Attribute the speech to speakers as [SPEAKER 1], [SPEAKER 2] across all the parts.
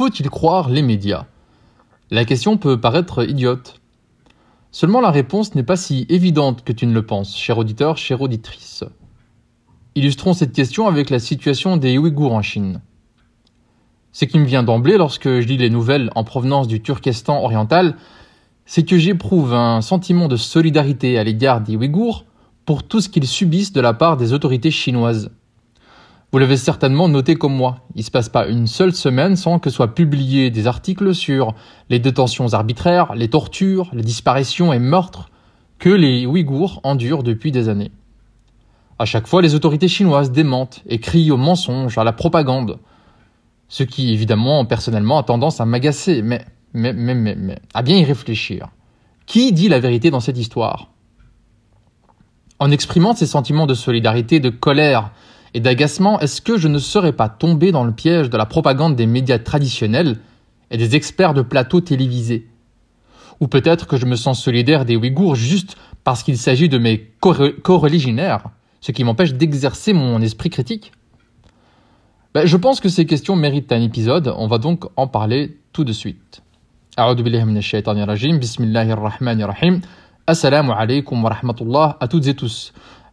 [SPEAKER 1] faut-il croire les médias? La question peut paraître idiote. Seulement la réponse n'est pas si évidente que tu ne le penses, cher auditeur, chère auditrice. Illustrons cette question avec la situation des Ouïghours en Chine. Ce qui me vient d'emblée lorsque je lis les nouvelles en provenance du Turkestan oriental, c'est que j'éprouve un sentiment de solidarité à l'égard des Ouïghours pour tout ce qu'ils subissent de la part des autorités chinoises. Vous l'avez certainement noté comme moi, il ne se passe pas une seule semaine sans que soient publiés des articles sur les détentions arbitraires, les tortures, les disparitions et meurtres que les Ouïghours endurent depuis des années. À chaque fois, les autorités chinoises démentent et crient au mensonge, à la propagande, ce qui évidemment personnellement a tendance à m'agacer, mais, mais, mais, mais, mais, à bien y réfléchir. Qui dit la vérité dans cette histoire? En exprimant ces sentiments de solidarité, de colère et d'agacement, est-ce que je ne serais pas tombé dans le piège de la propagande des médias traditionnels et des experts de plateaux télévisés? Ou peut-être que je me sens solidaire des Ouïghours juste parce qu'il s'agit de mes co-religionnaires, ce qui m'empêche d'exercer mon esprit critique? Ben, Je pense que ces questions méritent un épisode, on va donc en parler tout de suite.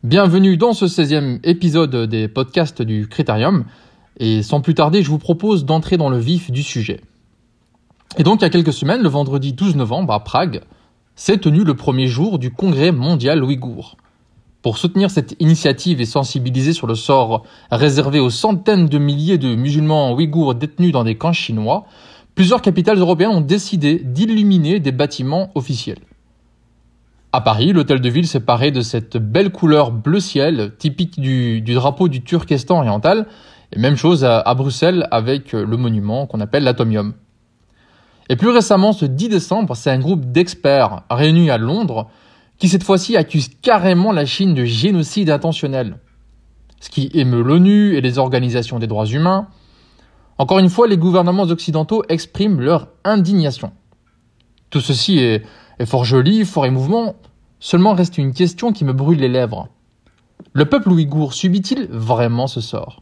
[SPEAKER 1] Bienvenue dans ce 16e épisode des podcasts du Critérium. Et sans plus tarder, je vous propose d'entrer dans le vif du sujet. Et donc, il y a quelques semaines, le vendredi 12 novembre, à Prague, s'est tenu le premier jour du Congrès mondial ouïghour. Pour soutenir cette initiative et sensibiliser sur le sort réservé aux centaines de milliers de musulmans ouïghours détenus dans des camps chinois, plusieurs capitales européennes ont décidé d'illuminer des bâtiments officiels. À Paris, l'hôtel de ville s'est paré de cette belle couleur bleu ciel, typique du, drapeau du Turkestan oriental, et même chose à, Bruxelles avec le monument qu'on appelle l'Atomium. Et plus récemment, ce 10 décembre, c'est un groupe d'experts réunis à Londres qui cette fois-ci accuse carrément la Chine de génocide intentionnel. Ce qui émeut l'ONU et les organisations des droits humains. Encore une fois, les gouvernements occidentaux expriment leur indignation. Tout ceci est, est fort joli, fort émouvant, seulement reste une question qui me brûle les lèvres. Le peuple ouïghour subit-il vraiment ce sort?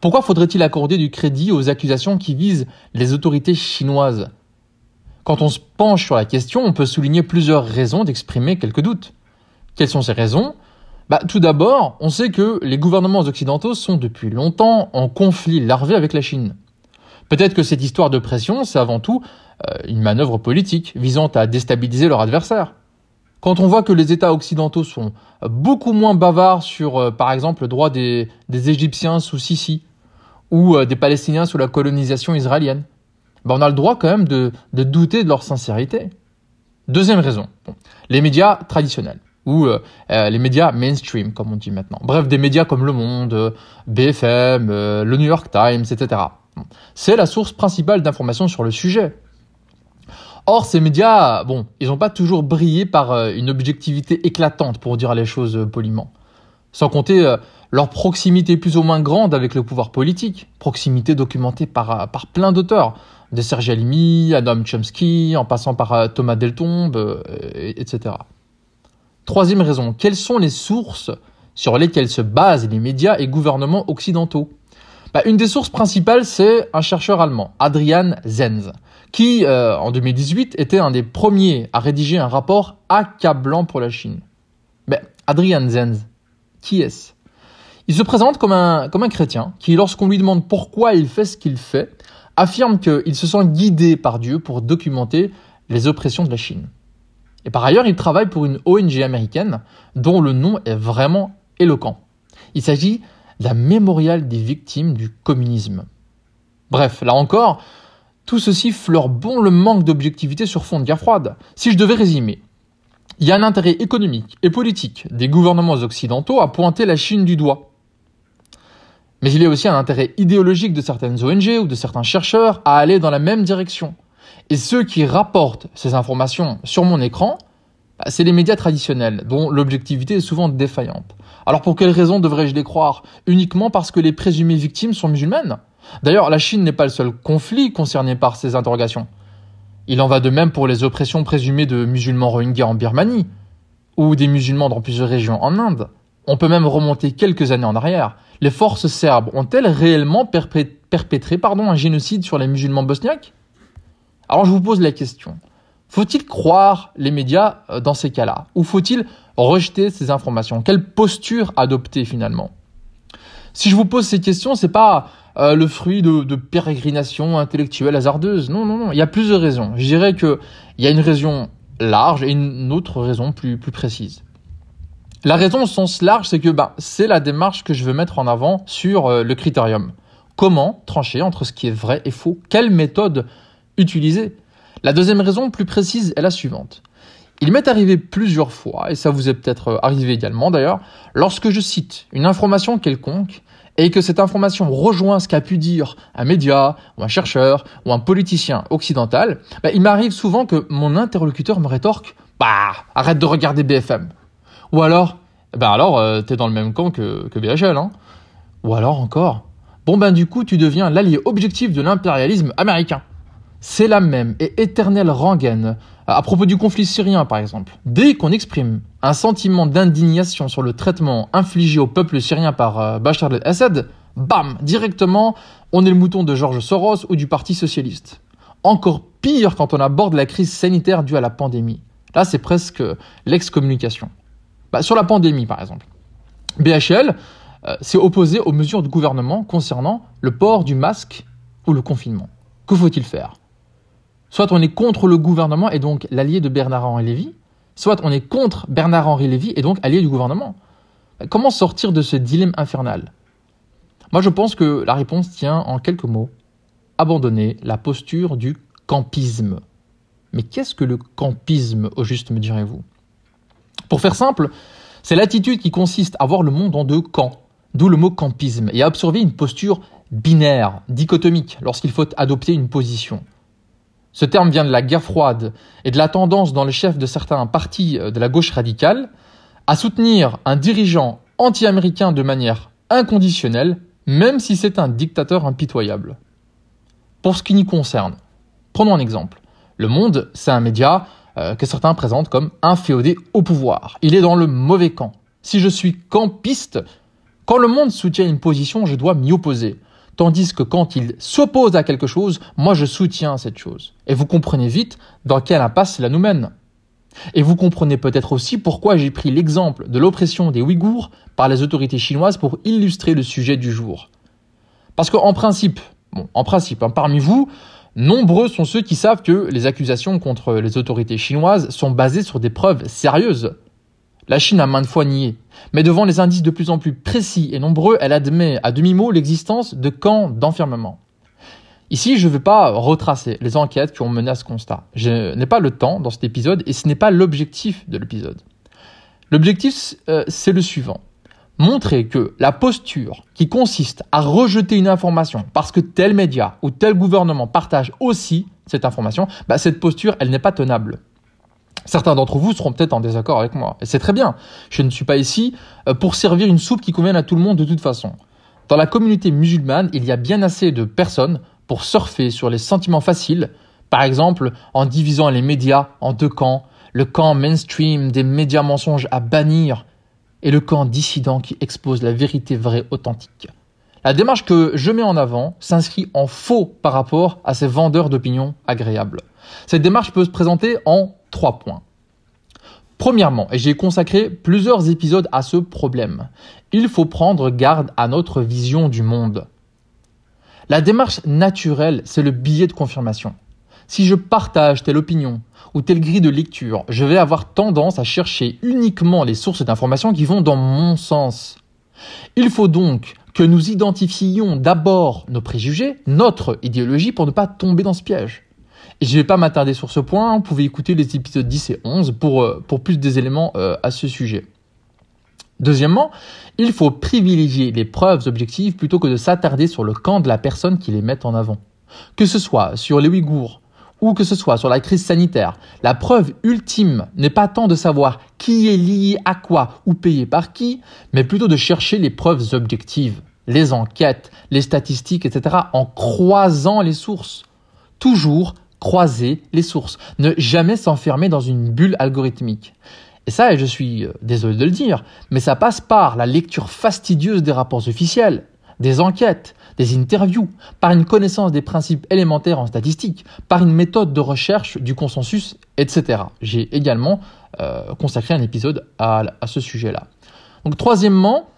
[SPEAKER 1] Pourquoi faudrait-il accorder du crédit aux accusations qui visent les autorités chinoises? Quand on se penche sur la question, on peut souligner plusieurs raisons d'exprimer quelques doutes. Quelles sont ces raisons? Bah, Tout d'abord, on sait que les gouvernements occidentaux sont depuis longtemps en conflit larvé avec la Chine. Peut-être que cette histoire de pression, c'est avant tout euh, une manœuvre politique visant à déstabiliser leur adversaire. Quand on voit que les États occidentaux sont beaucoup moins bavards sur, euh, par exemple, le droit des, Égyptiens sous Sisi ou euh, des Palestiniens sous la colonisation israélienne, ben on a le droit quand même de, douter de leur sincérité. Deuxième raison, les médias traditionnels ou les médias mainstream, comme on dit maintenant. Bref, des médias comme Le Monde, BFM, le New York Times, etc. C'est la source principale d'informations sur le sujet. Or, ces médias, bon, ils n'ont pas toujours brillé par euh, une objectivité éclatante, pour dire les choses euh, poliment. Sans compter euh, leur proximité plus ou moins grande avec le pouvoir politique, proximité documentée par, plein d'auteurs, de Serge Alimi Noam Chomsky, en passant par Thomas Deltombe, etc. Troisième raison, quelles sont les sources sur lesquelles se basent les médias et gouvernements occidentaux? Bah, Une des sources principales, c'est un chercheur allemand, Adrian Zenz, qui, euh, en 2018, était un des premiers à rédiger un rapport accablant pour la Chine. Mais Adrian Zenz, qui est-ce? Il se présente comme un, comme un chrétien qui, lorsqu'on lui demande pourquoi il fait ce qu'il fait, affirme qu'il se sent guidé par Dieu pour documenter les oppressions de la Chine. Et par ailleurs, il travaille pour une ONG américaine dont le nom est vraiment éloquent. Il s'agit la mémorial des victimes du communisme. Bref, là encore, tout ceci fleure bon le manque d'objectivité sur fond de guerre froide. Si je devais résumer, il y a un intérêt économique et politique des gouvernements occidentaux à pointer la Chine du doigt. Mais il y a aussi un intérêt idéologique de certaines ONG ou de certains chercheurs à aller dans la même direction. Et ceux qui rapportent ces informations sur mon écran, bah, c'est les médias traditionnels, dont l'objectivité est souvent défaillante. Alors pour quelles raisons devrais-je les croire? Uniquement parce que les présumées victimes sont musulmanes? D'ailleurs, la Chine n'est pas le seul conflit concerné par ces interrogations. Il en va de même pour les oppressions présumées de musulmans rohingyas en Birmanie, ou des musulmans dans plusieurs régions en Inde. On peut même remonter quelques années en arrière. Les forces serbes ont-elles réellement perpétré pardon, un génocide sur les musulmans bosniaques? Alors je vous pose la question. Faut-il croire les médias euh, dans ces cas-là? Ou faut-il rejeter ces informations? Quelle posture adopter finalement? Si je vous pose ces questions, c'est pas euh, le fruit de, pérégrinations intellectuelles hasardeuses. Non, non, non. Il y a plusieurs raisons. Je dirais qu'il y a une raison large et une autre raison plus, plus précise. La raison au sens large, c'est que bah, c'est la démarche que je veux mettre en avant sur euh, le critérium. Comment trancher entre ce qui est vrai et faux? Quelle méthode utiliser? La deuxième raison plus précise est la suivante. Il m'est arrivé plusieurs fois, et ça vous est peut-être euh, arrivé également d'ailleurs, lorsque je cite une information quelconque et que cette information rejoint ce qu'a pu dire un média, ou un chercheur, ou un politicien occidental, bah, il m'arrive souvent que mon interlocuteur me rétorque Bah, arrête de regarder BFM. Ou alors, ben alors, euh, t'es dans le même camp que, que BHL, hein. Ou alors encore, bon ben du coup, tu deviens l'allié objectif de l'impérialisme américain. C'est la même et éternelle rengaine à propos du conflit syrien, par exemple. Dès qu'on exprime un sentiment d'indignation sur le traitement infligé au peuple syrien par euh, Bachar el-Assad, bam, directement, on est le mouton de Georges Soros ou du Parti socialiste. Encore pire quand on aborde la crise sanitaire due à la pandémie. Là, c'est presque l'excommunication. Bah, sur la pandémie, par exemple. BHL euh, s'est opposé aux mesures du gouvernement concernant le port du masque ou le confinement. Que faut-il faire? Soit on est contre le gouvernement et donc l'allié de Bernard-Henri Lévy, soit on est contre Bernard-Henri Lévy et donc allié du gouvernement. Comment sortir de ce dilemme infernal? Moi je pense que la réponse tient en quelques mots. Abandonner la posture du campisme. Mais qu'est-ce que le campisme au juste me direz-vous? Pour faire simple, c'est l'attitude qui consiste à voir le monde en deux camps, d'où le mot campisme, et à observer une posture binaire, dichotomique, lorsqu'il faut adopter une position. Ce terme vient de la guerre froide et de la tendance dans le chef de certains partis euh, de la gauche radicale à soutenir un dirigeant anti-américain de manière inconditionnelle, même si c'est un dictateur impitoyable. Pour ce qui nous concerne, prenons un exemple. Le Monde, c'est un média euh, que certains présentent comme inféodé au pouvoir. Il est dans le mauvais camp. Si je suis campiste, quand le Monde soutient une position, je dois m'y opposer. Tandis que quand il s'oppose à quelque chose, moi je soutiens cette chose. Et vous comprenez vite dans quelle impasse cela nous mène. Et vous comprenez peut-être aussi pourquoi j'ai pris l'exemple de l'oppression des Ouïghours par les autorités chinoises pour illustrer le sujet du jour. Parce qu'en principe, bon, en principe, hein, parmi vous, nombreux sont ceux qui savent que les accusations contre les autorités chinoises sont basées sur des preuves sérieuses. La Chine a maintes fois nié, mais devant les indices de plus en plus précis et nombreux, elle admet à demi-mot l'existence de camps d'enfermement. Ici, je ne vais pas retracer les enquêtes qui ont mené à ce constat. Je n'ai pas le temps dans cet épisode et ce n'est pas l'objectif de l'épisode. L'objectif, euh, c'est le suivant. Montrer que la posture qui consiste à rejeter une information parce que tel média ou tel gouvernement partage aussi cette information, bah, cette posture, elle n'est pas tenable. Certains d'entre vous seront peut-être en désaccord avec moi. Et c'est très bien. Je ne suis pas ici euh, pour servir une soupe qui convienne à tout le monde de toute façon. Dans la communauté musulmane, il y a bien assez de personnes pour surfer sur les sentiments faciles, par exemple en divisant les médias en deux camps, le camp mainstream des médias mensonges à bannir et le camp dissident qui expose la vérité vraie authentique. La démarche que je mets en avant s'inscrit en faux par rapport à ces vendeurs d'opinions agréables. Cette démarche peut se présenter en trois points. Premièrement, et j'ai consacré plusieurs épisodes à ce problème, il faut prendre garde à notre vision du monde. La démarche naturelle, c'est le billet de confirmation. Si je partage telle opinion ou telle grille de lecture, je vais avoir tendance à chercher uniquement les sources d'informations qui vont dans mon sens. Il faut donc que nous identifions d'abord nos préjugés, notre idéologie, pour ne pas tomber dans ce piège. Et je ne vais pas m'attarder sur ce point, vous pouvez écouter les épisodes 10 et 11 pour, euh, pour plus des éléments euh, à ce sujet. Deuxièmement, il faut privilégier les preuves objectives plutôt que de s'attarder sur le camp de la personne qui les met en avant. Que ce soit sur les Ouïghours ou que ce soit sur la crise sanitaire, la preuve ultime n'est pas tant de savoir qui est lié à quoi ou payé par qui, mais plutôt de chercher les preuves objectives, les enquêtes, les statistiques, etc., en croisant les sources. Toujours croiser les sources, ne jamais s'enfermer dans une bulle algorithmique. Et ça, je suis euh, désolé de le dire, mais ça passe par la lecture fastidieuse des rapports officiels, des enquêtes, des interviews, par une connaissance des principes élémentaires en statistique, par une méthode de recherche du consensus, etc. J'ai également euh, consacré un épisode à, ce sujet-là. Donc troisièmement,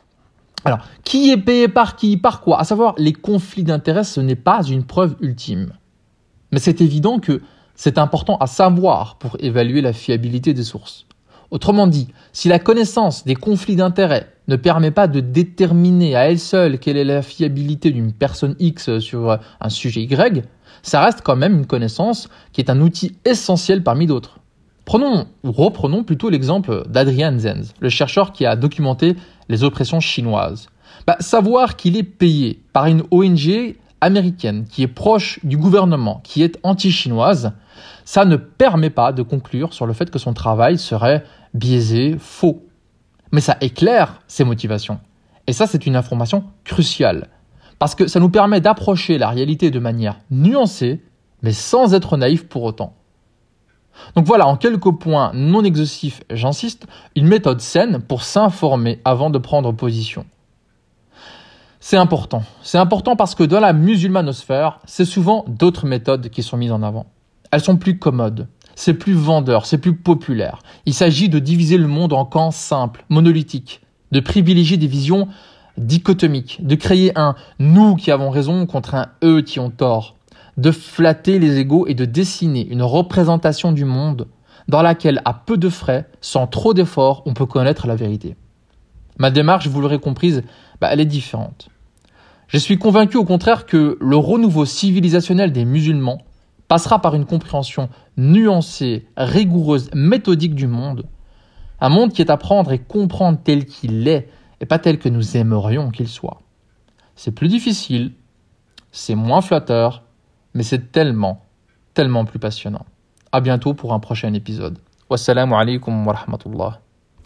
[SPEAKER 1] qui est payé par qui, par quoi? À savoir, les conflits d'intérêts, ce n'est pas une preuve ultime. Mais c'est évident que c'est important à savoir pour évaluer la fiabilité des sources. Autrement dit, si la connaissance des conflits d'intérêts ne permet pas de déterminer à elle seule quelle est la fiabilité d'une personne X sur un sujet Y, ça reste quand même une connaissance qui est un outil essentiel parmi d'autres. Prenons ou reprenons plutôt l'exemple d'Adrian Zenz, le chercheur qui a documenté les oppressions chinoises. Bah, savoir qu'il est payé par une ONG américaine qui est proche du gouvernement, qui est anti-chinoise, ça ne permet pas de conclure sur le fait que son travail serait biaisé, faux. Mais ça éclaire ses motivations. Et ça, c'est une information cruciale. Parce que ça nous permet d'approcher la réalité de manière nuancée, mais sans être naïf pour autant. Donc voilà, en quelques points non exhaustifs, j'insiste, une méthode saine pour s'informer avant de prendre position. C'est important. C'est important parce que dans la musulmanosphère, c'est souvent d'autres méthodes qui sont mises en avant. Elles sont plus commodes, c'est plus vendeur, c'est plus populaire. Il s'agit de diviser le monde en camps simples, monolithiques, de privilégier des visions dichotomiques, de créer un nous qui avons raison contre un eux qui ont tort, de flatter les égaux et de dessiner une représentation du monde dans laquelle, à peu de frais, sans trop d'efforts, on peut connaître la vérité. Ma démarche, vous l'aurez comprise, bah, elle est différente. Je suis convaincu au contraire que le renouveau civilisationnel des musulmans passera par une compréhension nuancée, rigoureuse, méthodique du monde. Un monde qui est à prendre et comprendre tel qu'il est et pas tel que nous aimerions qu'il soit. C'est plus difficile, c'est moins flatteur, mais c'est tellement, tellement plus passionnant. À bientôt pour un prochain épisode. Wassalamu alaikum wa rahmatullah.